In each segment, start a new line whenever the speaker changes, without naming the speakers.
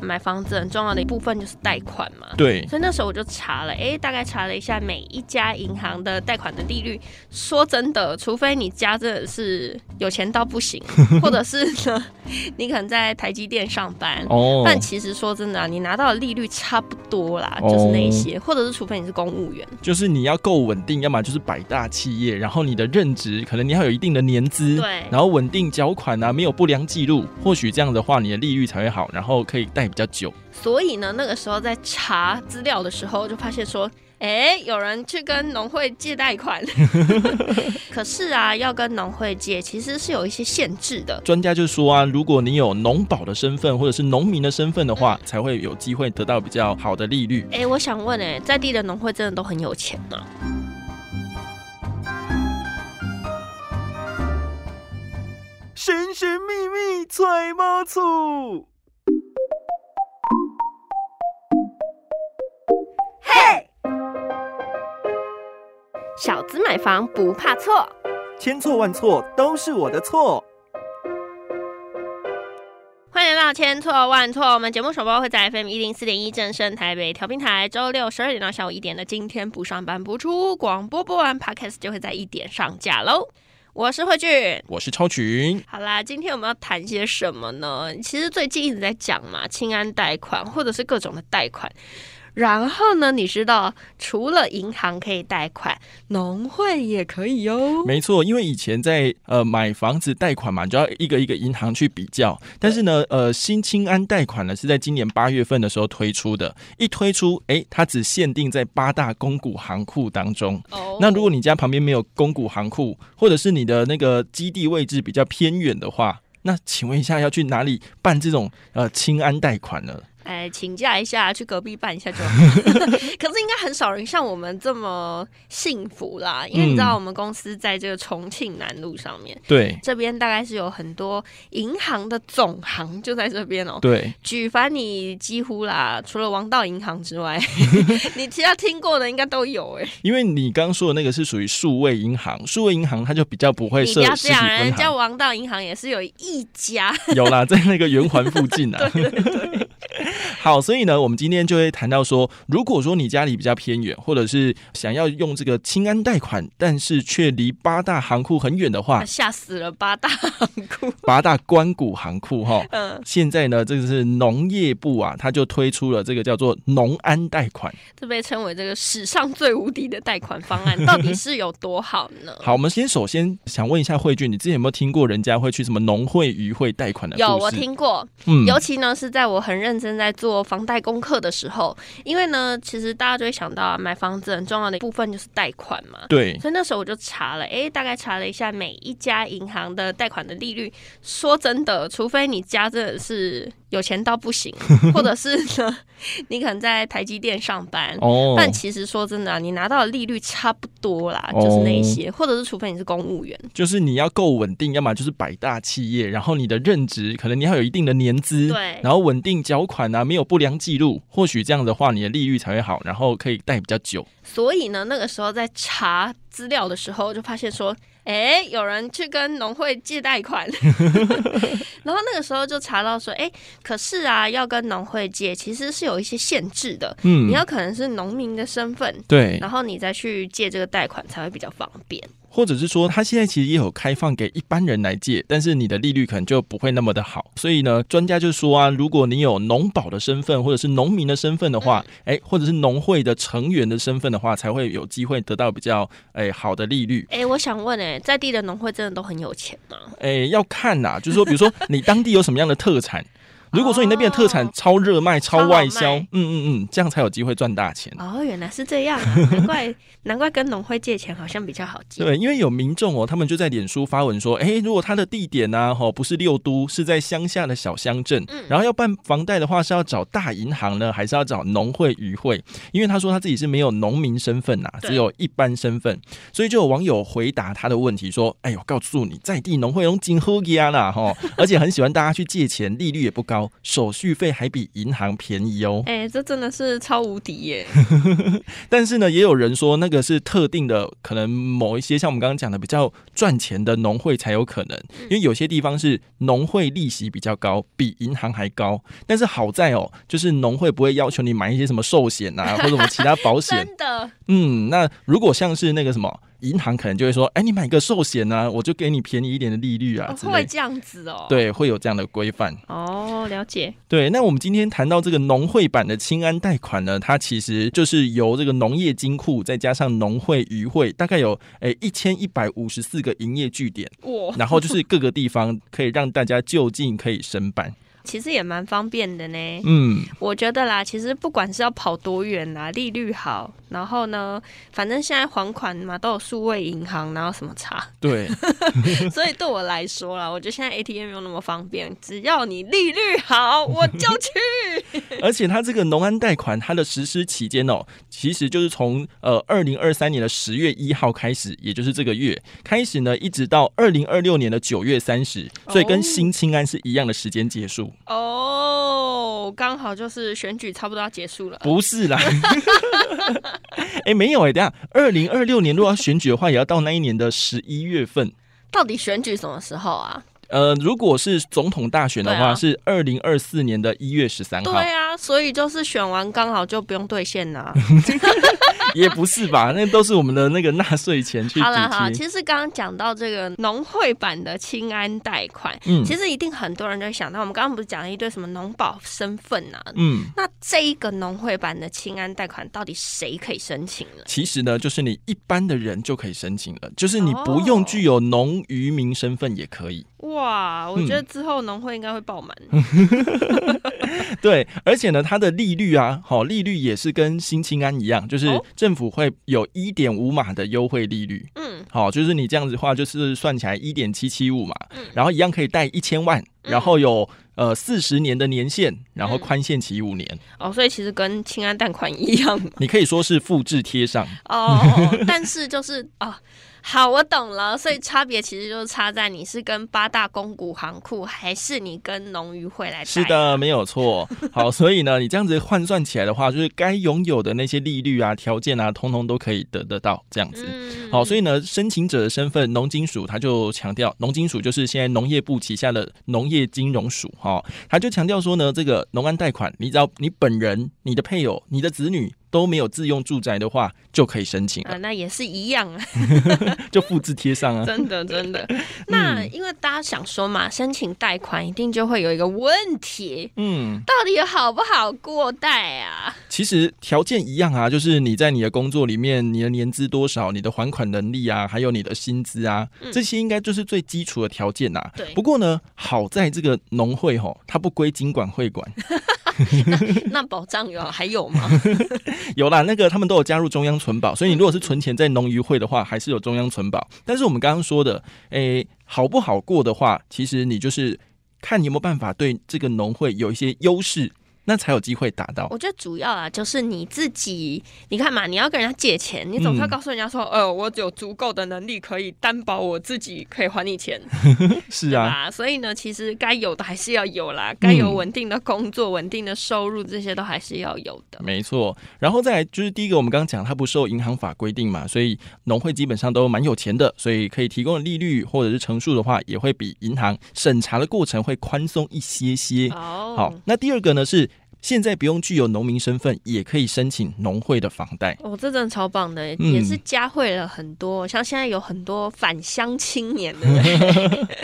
买房子很重要的一部分就是贷款嘛。
对，
所以那时候我就查了，哎，大概查了一下每一家银行的贷款的利率。说真的，除非你家真的是有钱到不行，或者是呢，你可能在台积电上班，哦，但其实说真的，啊你拿到的利率差不多啦，就是那一些，或者是除非你是公务员，
就是你要够稳定，要么就是百大企业，然后你的任职可能你要有一定的年资，
对，
然后稳定缴款啊，没有不良记录，或许这样的话你的利率才会好，然后可以贷比较久。
所以呢，那个时候在查资料的时候，就发现说，哎，有人去跟农会借贷款，可是啊，要跟农会借，其实是有一些限制的。
专家就说啊，如果你有农保的身份或者是农民的身份的话，才会有机会得到比较好的利率。
哎，我想问，哎，在地的农会真的都很有钱吗？
神神秘秘揣猫醋。
小资买房不怕错，
千错万错都是我的错。
欢迎来到千错万错，我们节目首播会在 FM 一零四点一正声台北调频台，周六十二点到下午一点的今天不上班不出，广播播完 Podcast 就会在一点上架喽。我是慧俊，
我是超群。
好啦，今天我们要谈些什么呢？其实最近一直在讲嘛，清安贷款或者是各种的贷款。然后呢？你知道，除了银行可以贷款，农会也可以哟。
没错，因为以前在呃买房子贷款嘛，就要一个一个银行去比较。但是呢，呃，新清安贷款呢是在今年八月份的时候推出的。一推出，哎，它只限定在八大公股行库当中。哦。那如果你家旁边没有公股行库，或者是你的那个基地位置比较偏远的话，那请问一下，要去哪里办这种呃清安贷款呢？
哎，请假一下去隔壁办一下就好。可是应该很少人像我们这么幸福啦，因为你知道我们公司在这个重庆南路上面，
对，
这边大概是有很多银行的总行就在这边哦。
对，
举凡你几乎啦，除了王道银行之外，你其他听过的应该都有哎。
因为你刚刚说的那个是属于数位银行，数位银行它就比较不会设实体分
人家王道银行也是有一家，
有啦，在那个圆环附近
啊。对 对对。
好，所以呢，我们今天就会谈到说，如果说你家里比较偏远，或者是想要用这个清安贷款，但是却离八大行库很远的话，
吓死了八大行库，
八大关谷行库哈。嗯，现在呢，这个是农业部啊，他就推出了这个叫做农安贷款，
这被称为这个史上最无敌的贷款方案，到底是有多好呢？
好，我们先首先想问一下慧俊，你之前有没有听过人家会去什么农会、渔会贷款的？
有，我听过。嗯，尤其呢是在我很认真在做房贷功课的时候，因为呢，其实大家就会想到啊，买房子很重要的一部分就是贷款嘛。
对。
所以那时候我就查了，哎，大概查了一下每一家银行的贷款的利率。说真的，除非你家真的是有钱到不行，或者是呢，你可能在台积电上班，哦。但其实说真的，你拿到的利率差不多啦，就是那些，或者是除非你是公务员，
就是你要够稳定，要么就是百大企业，然后你的任职可能你要有一定的年资，
对，
然后稳定缴款啊，没有不良记录，或许这样的话你的利率才会好，然后可以贷比较久。
所以呢，那个时候在查资料的时候，就发现说。哎，有人去跟农会借贷款，然后那个时候就查到说，哎，可是啊，要跟农会借，其实是有一些限制的。嗯，你要可能是农民的身份，
对，
然后你再去借这个贷款才会比较方便。
或者是说，他现在其实也有开放给一般人来借，但是你的利率可能就不会那么的好。所以呢，专家就说啊，如果你有农保的身份或者是农民的身份的话，哎，或者是农会的成员的身份的话，才会有机会得到比较哎好的利率。
哎，我想问，哎，在地的农会真的都很有钱吗？
哎，要看呐，就是说，比如说你当地有什么样的特产。如果说你那边的特产超热卖、超外销，嗯嗯嗯，这样才有机会赚大钱。
哦，原来是这样，难怪 难怪跟农会借钱好像比较好借。
对，因为有民众哦，他们就在脸书发文说，哎，如果他的地点呢，哈，不是六都，是在乡下的小乡镇，然后要办房贷的话，是要找大银行呢，还是要找农会、渔会？因为他说他自己是没有农民身份呐，只有一般身份，所以就有网友回答他的问题说，哎呦，告诉你，在地农会用金喝家啦，哈，而且很喜欢大家去借钱，利率也不高。高，手续费还比银行便宜哦。
哎、这真的是超无敌耶！
但是呢，也有人说那个是特定的，可能某一些像我们刚刚讲的比较赚钱的农会才有可能，因为有些地方是农会利息比较高，比银行还高。但是好在哦，就是农会不会要求你买一些什么寿险啊，或者什么其他保险。
真的，
嗯，那如果像是那个什么银行，可能就会说，哎，你买个寿险啊，我就给你便宜一点的利率啊。
会这样子哦。，
对，会有这样的规范。
哦，了解。
对，那我们今天谈到这个农会版的清安贷款呢，它其实就是由这个农业金库再加上农会、渔会，大概有诶一千一百五十四个营业据点，
哇，
然后就是各个地方可以让大家就近可以申办。
其实也蛮方便的呢。
嗯，
我觉得啦，其实不管是要跑多远啦，利率好，然后呢，反正现在还款嘛都有数位银行，然后什么差，
对，
所以对我来说啦，我觉得现在 ATM 没有那么方便，只要你利率好，我就去。
而且它这个农安贷款，它的实施期间哦，其实就是从呃二零二三年的十月一号开始，也就是这个月开始呢，一直到二零二六年的九月三十，所以跟
哦
新清安是一样的时间结束。
哦，刚好就是选举差不多要结束了。
不是啦，哎、没有哎、等下，二零二六年如果要选举的话，也要到那一年的十一月份。
到底选举什么时候啊？
呃，如果是总统大选的话，
啊
是二零二四年的一月十三号，
对啊，所以就是选完刚好就不用兑现啦。
也不是吧？那都是我们的那个纳税钱去
好了好啦，
补贴。
其实刚刚讲到这个农会版的清安贷款，
嗯
其实一定很多人就会想到，我们刚刚不是讲了一堆什么农保身份啊？
嗯，
那这一个农会版的清安贷款到底谁可以申请呢？
其实呢，就是你一般的人就可以申请了，就是你不用
哦
具有农渔民身份也可以。
哇，我
嗯
觉得之后农会应该会爆满。
对，而且呢，它的利率啊，好、利率也是跟新青安一样，就是
哦
政府会有一点五码的优惠利率。
嗯，
好，就是你这样子的话，就是算起来一点七七五嘛，
嗯
然后一样可以贷一千万，然后有呃四十年的年限，然后
嗯
宽限期五年，
哦，所以其实跟清安贷款一样。
你可以说是复制贴上。
哦，但是就是哦，好，我懂了。所以差别其实就是差在你是跟八大公股行库，还是你跟农渔会来贷。
是的，没有错。好，所以呢，你这样子换算起来的话，就是该拥有的那些利率啊、条件啊，通通都可以得得到这样子。
嗯
好，所以呢，申请者的身份，农金署他就强调，农金署就是现在农业部旗下的农业金融署，哈、他就强调说呢，这个农安贷款，你只要你本人、你的配偶、你的子女都没有自用住宅的话，就可以申请
啊，
了，
那也是一样啊，
就复制贴上啊。
真的真的。那因为大家想说嘛，申请贷款一定就会有一个问题，
嗯，
到底好不好过贷啊？
其实条件一样啊，就是你在你的工作里面，你的年资多少，你的还款能力啊，还有你的薪资啊，
嗯
这些应该就是最基础的条件呐、
对
不过呢，好在这个农会吼，它不归经管会管，
那保障有还有吗？
有啦，那个他们都有加入中央存保，所以你如果是存钱在农渔会的话，还是有中央存保。但是我们刚刚说的，诶、好不好过的话，其实你就是看你有没有办法对这个农会有一些优势，那才有机会达到。
我觉得主要啊，就是你自己，你看嘛，你要跟人家借钱，你总是要
嗯
告诉人家说，呃，我有足够的能力可以担保我自己可以还你钱，
是啊，
所以呢，其实该有的还是要有啦，该有
嗯
稳定的工作、稳定的收入，这些都还是要有的。
没错，然后再来就是第一个，我们刚刚讲它不受银行法规定嘛，所以农会基本上都蛮有钱的，所以可以提供的利率或者是成数的话，也会比银行审查的过程会宽松一些些。
哦，
好，那第二个呢是现在不用具有农民身份，也可以申请农会的房贷。
哦，这真的超棒的，
嗯
也是加惠了很多。像现在有很多返乡青年，对不对？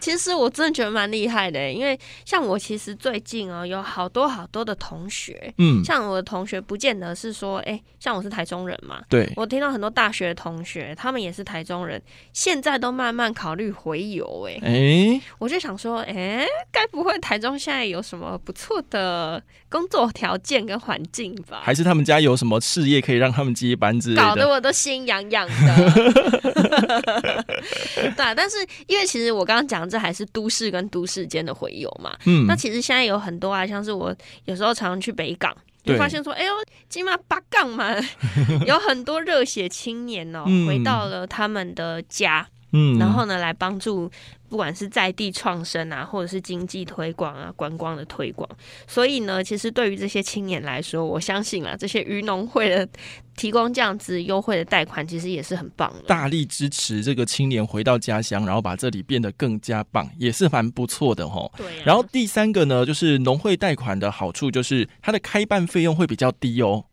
其实我真的觉得蛮厉害的，因为像我其实最近哦，有好多好多的同学，
嗯，
像我的同学不见得是说，哎、像我是台中人嘛。
对，
我听到很多大学的同学，他们也是台中人，现在都慢慢考虑回游。哎，
哎，
我就想说，哎、该不会台中现在有什么不错的工作条件跟环境吧？
还是他们家有什么事业可以让他们接班之类的？
搞得我都心痒痒的。对啊，但是因为其实我刚刚讲，这还是都市跟都市间的回游嘛。
嗯
那，其实现在有很多啊，像是我有时候常常去北港。就
对
发现说，哎呦，金马八杠嘛，有很多热血青年哦，
嗯
回到了他们的家，
嗯，
然后呢，来帮助不管是在地创生啊，或者是经济推广啊、观光的推广。所以呢，其实对于这些青年来说，我相信啊，这些渔农会的提供这样子优惠的贷款，其实也是很棒的。
大力支持这个青年回到家乡，然后把这里变得更加棒，也是蛮不错的哈。
对、啊。
然后第三个呢，就是农会贷款的好处，就是它的开办费用会比较低哦。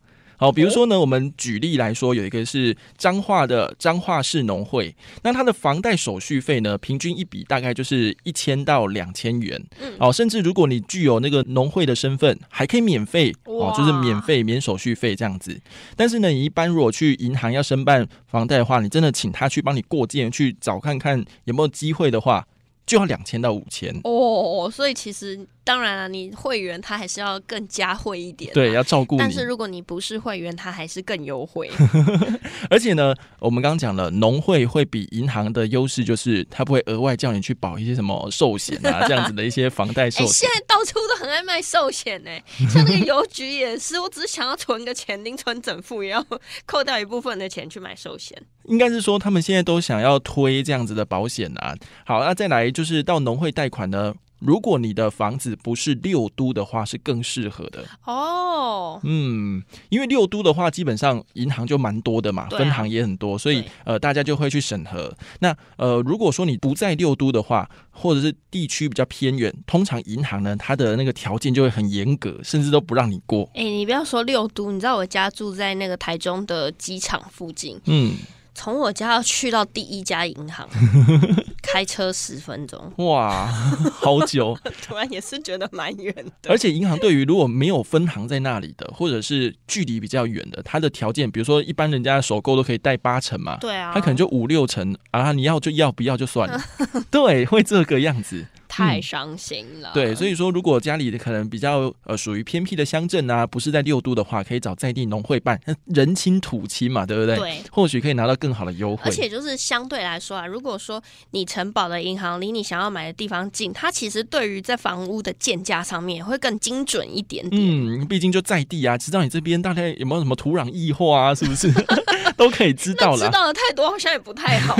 好，比如说呢，我们举例来说，有一个是彰化的彰化市农会，那它的房贷手续费呢，平均一笔大概就是一千到两千元。
嗯，
哦，甚至如果你具有那个农会的身份，还可以免费哦，就是免费免手续费这样子。但是呢，你一般如果去银行要申办房贷的话，你真的请他去帮你过件，去找看看有没有机会的话，就要两千到五千
哦。所以其实。当然了，你会员他还是要更加惠一点，
对，要照顾你。
但是如果你不是会员，他还是更优惠。
而且呢，我们刚刚讲了，农会会比银行的优势就是他不会额外叫你去保一些什么寿险啊这样子的一些房贷寿险。
现在到处都很爱卖寿险呢，像那个邮局也是，我只是想要存个钱，零存整付，也要扣掉一部分的钱去买寿险。
应该是说他们现在都想要推这样子的保险啊。好，那再来就是到农会贷款呢。如果你的房子不是六都的话，是更适合的
哦。
嗯，因为六都的话，基本上银行就蛮多的嘛，分行也很多，所以呃，大家就会去审核。那呃，如果说你不在六都的话，或者是地区比较偏远，通常银行呢，它的那个条件就会很严格，甚至都不让你过。
哎，你不要说六都，你知道我家住在那个台中的机场附近，
嗯。
从我家要去到第一家银行，开车十分钟，
哇，好久！
突然也是觉得蛮远的。
而且银行对于如果没有分行在那里的，或者是距离比较远的，它的条件，比如说一般人家的首购都可以贷八成嘛，
对啊，
他可能就五六成啊，你要就要，不要就算了，对，会这个样子。
太伤心了。
对，所以说如果家里的可能比较呃属于偏僻的乡镇啊，不是在六都的话，可以找在地农会办，人亲土亲嘛，对不对？
对，
或许可以拿到更好的优惠。
而且就是相对来说啊，如果说你城堡的银行离你想要买的地方近，它其实对于在房屋的建价上面会更精准一点点。
嗯，毕竟就在地啊，知道你这边大概有没有什么土壤异化啊，是不是 都可以知道了？
知道的太多好像也不太好。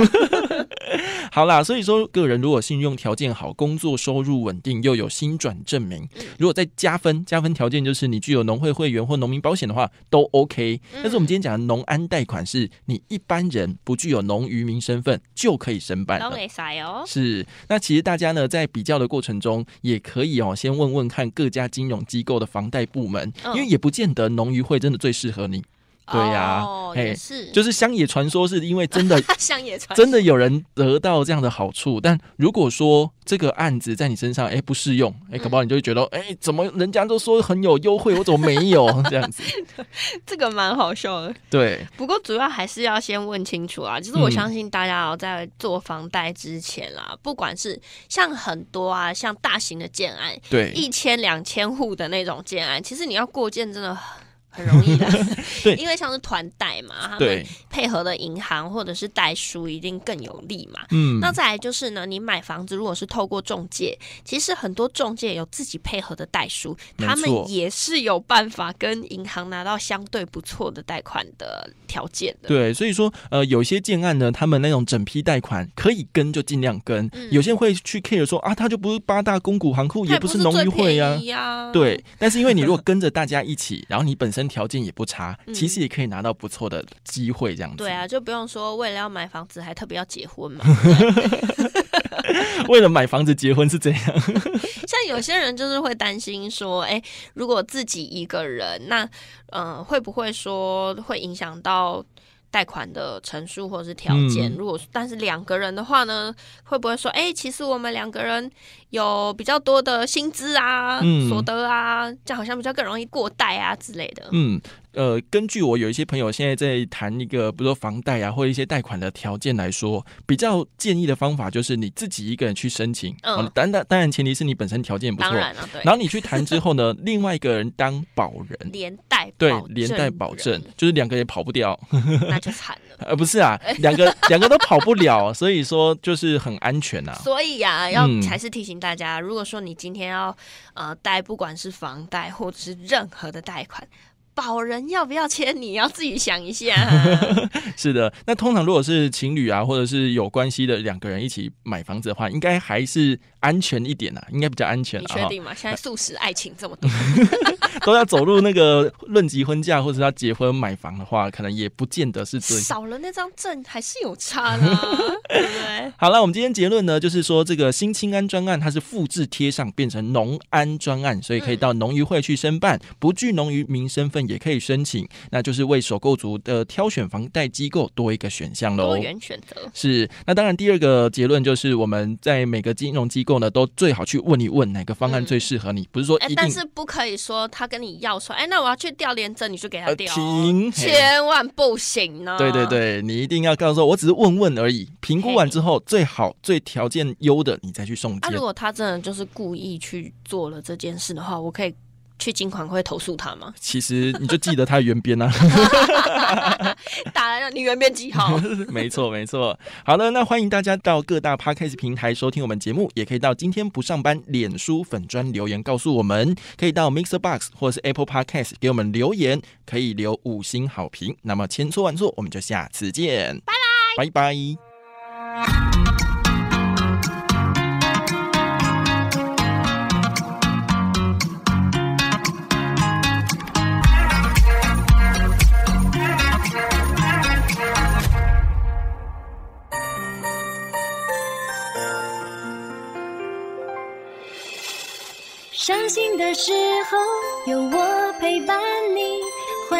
好啦，所以说个人如果信用条件好，工作收入稳定又有新转证明，如果再加分，加分条件就是你具有农会会员或农民保险的话都 OK。但是我们今天讲的农安贷款是你一般人不具有农渔民身份就可以申办了。是，那其实大家呢在比较的过程中，也可以哦先问问看各家金融机构的房贷部门，因为也不见得农渔会真的最适合你。对呀，
也是，
就是乡野传说，是因为真的
乡野传
真的有人得到这样的好处。但如果说这个案子在你身上，哎，不适用，哎，搞不好你就会觉得，哎，怎么人家都说很有优惠，我怎么没有这样子？
这个蛮好笑的。
对，
不过主要还是要先问清楚啊。就是我相信大家在做房贷之前啦，不管是像很多啊，像大型的建案，
对，
一千两千户的那种建案，其实你要过件真的。很容易的，
对，
因为像是团贷嘛，他们配合的银行或者是代书一定更有利嘛。
嗯，
那再来就是呢，你买房子如果是透过中介，其实很多中介有自己配合的代书，他们也是有办法跟银行拿到相对不错的贷款的条件的。
对，所以说呃，有些建案呢，他们那种整批贷款可以跟就尽量跟，有些人会去 care 说啊，他就不是八大公股行库，也不是农渔会
呀，
对。但是因为你如果跟着大家一起，然后你本身条件也不差，其实也可以拿到不错的机会，这样子。
对啊，就不用说为了要买房子还特别要结婚嘛。
为了买房子结婚是这样。
像有些人就是会担心说，哎，如果自己一个人，那嗯，会不会说会影响到？贷款的陈述或者是条件，如果但是两个人的话呢，会不会说，哎，其实我们两个人有比较多的薪资啊、所得啊，这样好像比较更容易过贷啊之类的。
嗯。呃，根据我有一些朋友现在在谈一个，比如说房贷啊，或者一些贷款的条件来说，比较建议的方法就是你自己一个人去申请。嗯，当然当然前提是你本身条件不错。当
然了，对。
然后你去谈之后呢，另外一个人当保人，
连带
对连带保证，就是两个也跑不掉，
那就惨了。
呃，不是啊，两个两个都跑不了，所以说就是很安全呐。
所以呀，要还是提醒大家，如果说你今天要呃贷，不管是房贷或者是任何的贷款。保人要不要签，你要自己想一下。
是的，那通常如果是情侣啊，或者是有关系的两个人一起买房子的话，应该还是安全一点啊，应该比较安全
你确定吗？现在素食爱情这么多，
都要走入那个论及婚嫁或者要结婚买房的话，可能也不见得是最
少了那张证还是有差啦，对不对？
好了，我们今天结论呢，就是说这个新青安专案它是复制贴上变成农安专案，所以可以到农渔会去申办，不具农渔民身份也可以申请，那就是为首购族的挑选房贷机构多一个选项喽
多。元选择。
是，那当然第二个结论就是我们在每个金融机构呢，都最好去问一问哪个方案最适合你，不是说
哎、
一定
但是不可以说他跟你要说，哎、那我要去调廉证，你就给他
呃
调、哦，
停，嘿
千万不行呢。
对对，对，你一定要告诉我，我只是问问而已。评估完之后，最好最条件优的，你再去送
啊，如。果他真的就是故意去做了这件事的话，我可以去金管会投诉他吗？
其实你就记得他的原编啊。
打来了，你原编几号？
没错，没错。好了，那欢迎大家到各大 podcast 平台收听我们节目，也可以到今天不上班脸书粉专留言告诉我们，可以到 Mixer Box 或是 Apple Podcast 给我们留言，可以留五星好评。那么千错万错，我们就下次见，拜拜，拜拜。